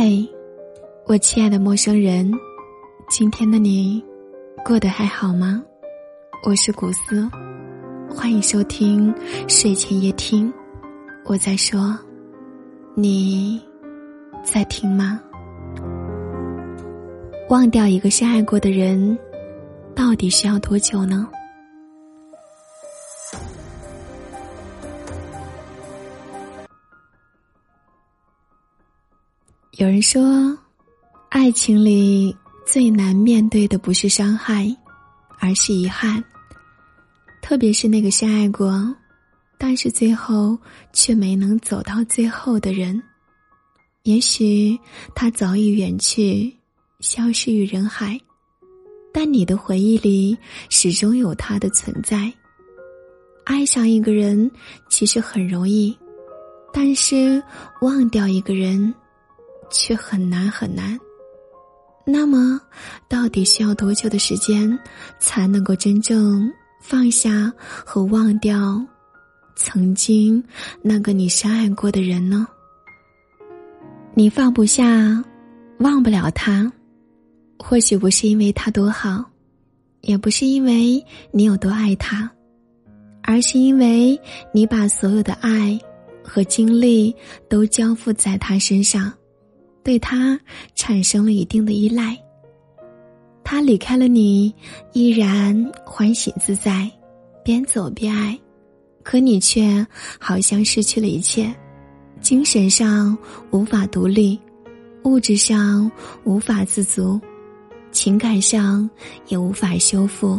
嗨，我亲爱的陌生人，今天的你过得还好吗？我是古斯，欢迎收听睡前夜听。我在说，你在听吗？忘掉一个深爱过的人，到底需要多久呢？有人说，爱情里最难面对的不是伤害，而是遗憾。特别是那个深爱过，但是最后却没能走到最后的人，也许他早已远去，消失于人海，但你的回忆里始终有他的存在。爱上一个人其实很容易，但是忘掉一个人。却很难很难。那么，到底需要多久的时间，才能够真正放下和忘掉曾经那个你深爱过的人呢？你放不下，忘不了他，或许不是因为他多好，也不是因为你有多爱他，而是因为你把所有的爱和精力都交付在他身上。对他产生了一定的依赖。他离开了你，依然欢喜自在，边走边爱，可你却好像失去了一切，精神上无法独立，物质上无法自足，情感上也无法修复。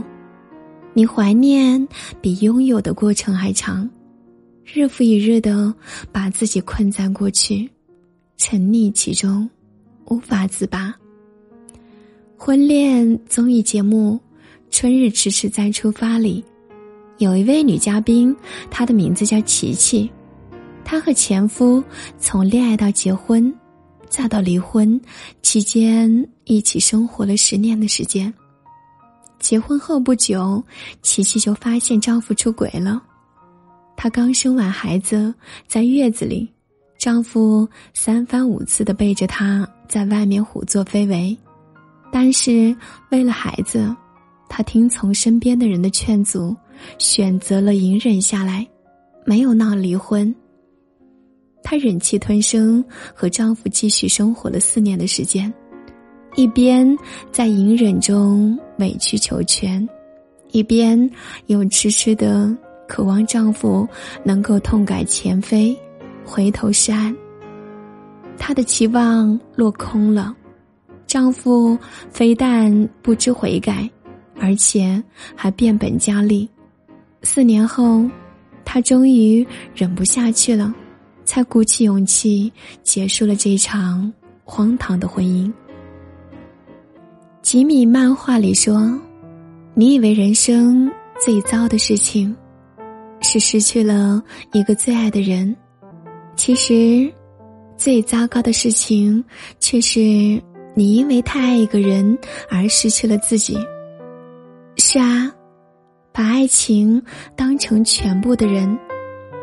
你怀念比拥有的过程还长，日复一日的把自己困在过去。沉溺其中，无法自拔。婚恋综艺节目《春日迟迟再出发》里，有一位女嘉宾，她的名字叫琪琪。她和前夫从恋爱到结婚，再到离婚，期间一起生活了十年的时间。结婚后不久，琪琪就发现丈夫出轨了。她刚生完孩子，在月子里。丈夫三番五次的背着她在外面胡作非为，但是为了孩子，她听从身边的人的劝阻，选择了隐忍下来，没有闹离婚。她忍气吞声和丈夫继续生活了四年的时间，一边在隐忍中委曲求全，一边又痴痴的渴望丈夫能够痛改前非。回头是岸，她的期望落空了。丈夫非但不知悔改，而且还变本加厉。四年后，她终于忍不下去了，才鼓起勇气结束了这场荒唐的婚姻。吉米漫画里说：“你以为人生最糟的事情，是失去了一个最爱的人。”其实，最糟糕的事情却是你因为太爱一个人而失去了自己。是啊，把爱情当成全部的人，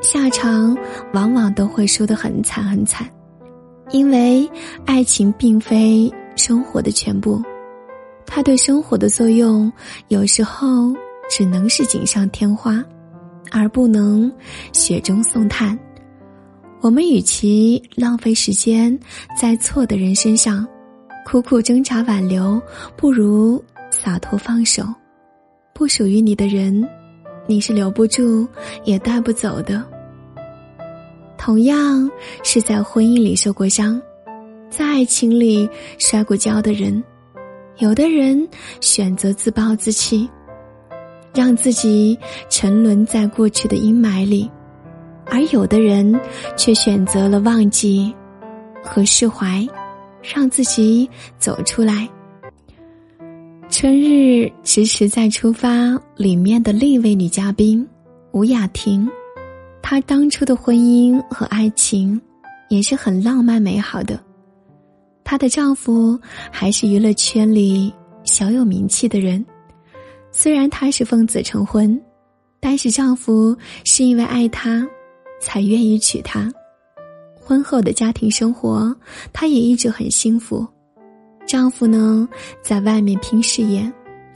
下场往往都会输得很惨很惨。因为爱情并非生活的全部，它对生活的作用有时候只能是锦上添花，而不能雪中送炭。我们与其浪费时间在错的人身上，苦苦挣扎挽留，不如洒脱放手。不属于你的人，你是留不住也带不走的。同样是在婚姻里受过伤，在爱情里摔过跤的人，有的人选择自暴自弃，让自己沉沦在过去的阴霾里。而有的人却选择了忘记和释怀，让自己走出来。春日迟迟再出发里面的另一位女嘉宾吴雅婷，她当初的婚姻和爱情也是很浪漫美好的。她的丈夫还是娱乐圈里小有名气的人，虽然她是奉子成婚，但是丈夫是因为爱她。才愿意娶她。婚后的家庭生活，她也一直很幸福。丈夫呢，在外面拼事业，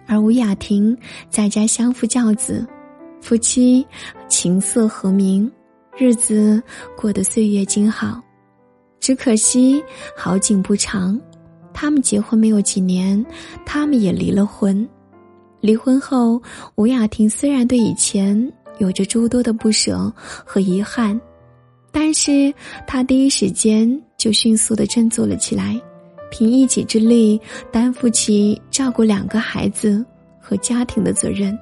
而吴雅婷在家相夫教子，夫妻琴瑟和鸣，日子过得岁月静好。只可惜好景不长，他们结婚没有几年，他们也离了婚。离婚后，吴雅婷虽然对以前有着诸多的不舍和遗憾，但是他第一时间就迅速的振作了起来。凭一己之力担负起照顾两个孩子和家庭的责任。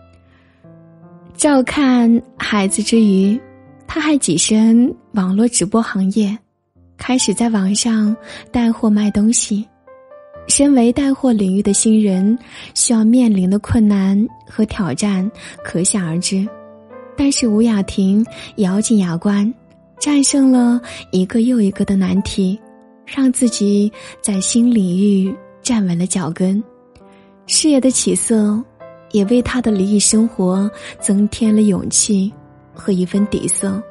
照看孩子之余，他还跻身网络直播行业，开始在网上带货卖东西。身为带货领域的新人，需要面临的困难和挑战可想而知。但是吴雅婷咬紧牙关，战胜了一个又一个的难题。让自己在新领域站稳了脚跟，事业的起色，也为他的离异生活增添了勇气和一份底色。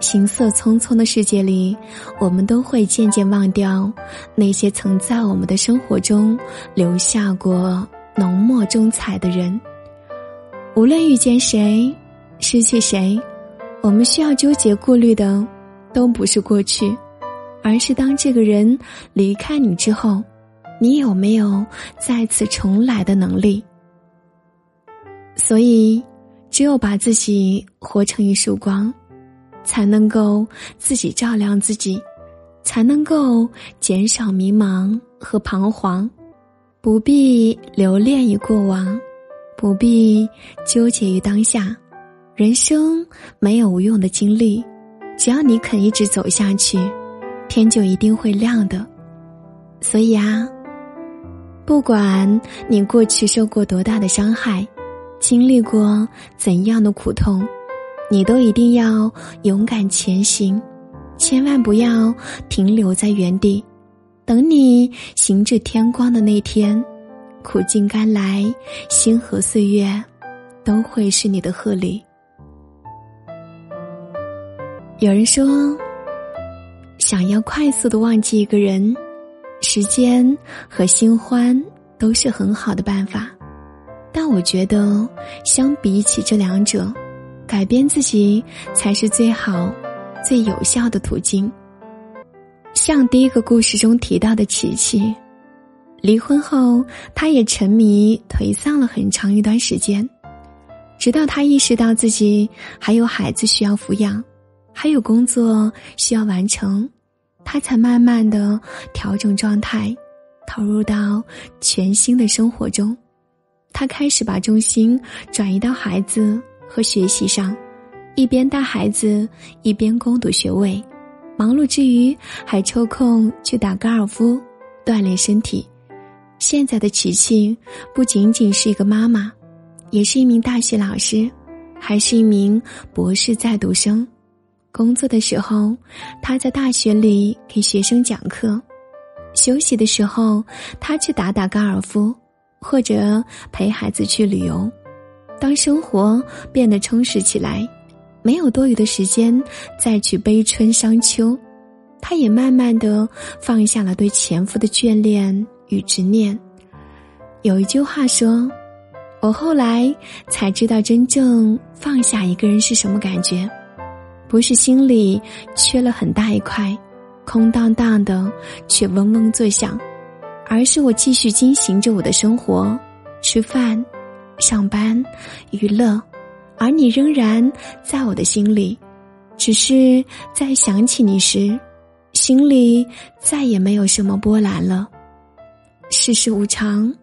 行色匆匆的世界里，我们都会渐渐忘掉那些曾在我们的生活中留下过浓墨重彩的人。无论遇见谁，失去谁，我们需要纠结顾虑的，都不是过去。而是当这个人离开你之后，你有没有再次重来的能力？所以，只有把自己活成一束光，才能够自己照亮自己，才能够减少迷茫和彷徨。不必留恋于过往，不必纠结于当下。人生没有无用的经历，只要你肯一直走下去。天就一定会亮的，所以啊，不管你过去受过多大的伤害，经历过怎样的苦痛，你都一定要勇敢前行，千万不要停留在原地。等你行至天光的那天，苦尽甘来，星河岁月，都会是你的贺礼。有人说。想要快速的忘记一个人，时间和新欢都是很好的办法，但我觉得相比起这两者，改变自己才是最好、最有效的途径。像第一个故事中提到的琪琪，离婚后，她也沉迷颓丧了很长一段时间，直到她意识到自己还有孩子需要抚养。还有工作需要完成，他才慢慢的调整状态，投入到全新的生活中。他开始把重心转移到孩子和学习上，一边带孩子，一边攻读学位。忙碌之余，还抽空去打高尔夫，锻炼身体。现在的琪琪不仅仅是一个妈妈，也是一名大学老师，还是一名博士在读生。工作的时候，他在大学里给学生讲课；休息的时候，他去打打高尔夫，或者陪孩子去旅游。当生活变得充实起来，没有多余的时间再去悲春伤秋，他也慢慢的放下了对前夫的眷恋与执念。有一句话说：“我后来才知道，真正放下一个人是什么感觉。”不是心里缺了很大一块，空荡荡的却嗡嗡作响，而是我继续进行着我的生活，吃饭、上班、娱乐，而你仍然在我的心里。只是在想起你时，心里再也没有什么波澜了。世事无常，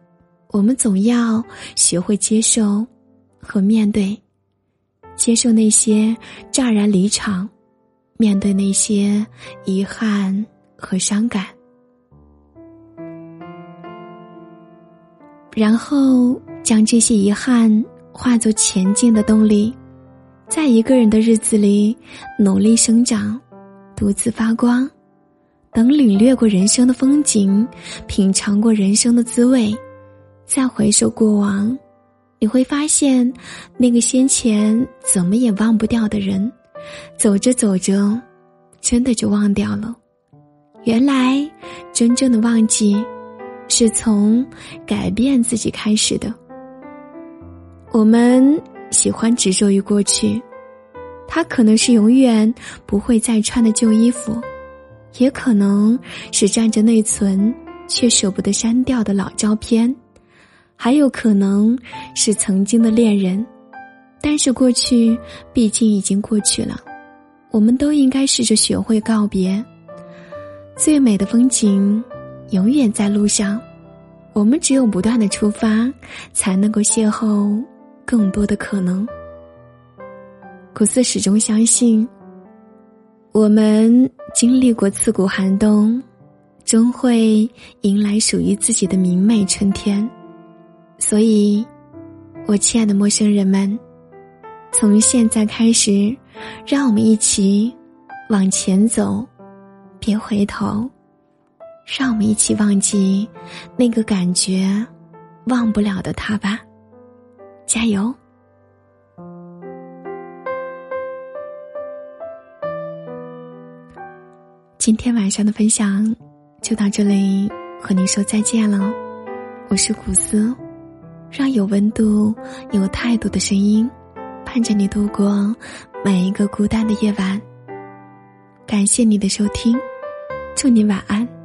我们总要学会接受和面对。接受那些乍然离场，面对那些遗憾和伤感，然后将这些遗憾化作前进的动力，在一个人的日子里努力生长，独自发光。等领略过人生的风景，品尝过人生的滋味，再回首过往。你会发现，那个先前怎么也忘不掉的人，走着走着，真的就忘掉了。原来，真正的忘记，是从改变自己开始的。我们喜欢执着于过去，它可能是永远不会再穿的旧衣服，也可能是占着内存却舍不得删掉的老照片，还有可能是曾经的恋人。但是过去毕竟已经过去了，我们都应该试着学会告别。最美的风景，永远在路上。我们只有不断的出发，才能够邂逅更多的可能。古斯始终相信，我们经历过刺骨寒冬，终会迎来属于自己的明媚春天。所以，我亲爱的陌生人们。从现在开始，让我们一起往前走，别回头。让我们一起忘记那个感觉忘不了的他吧，加油！今天晚上的分享就到这里，和您说再见了。我是古斯，让有温度、有态度的声音。伴着你度过每一个孤单的夜晚。感谢你的收听，祝你晚安。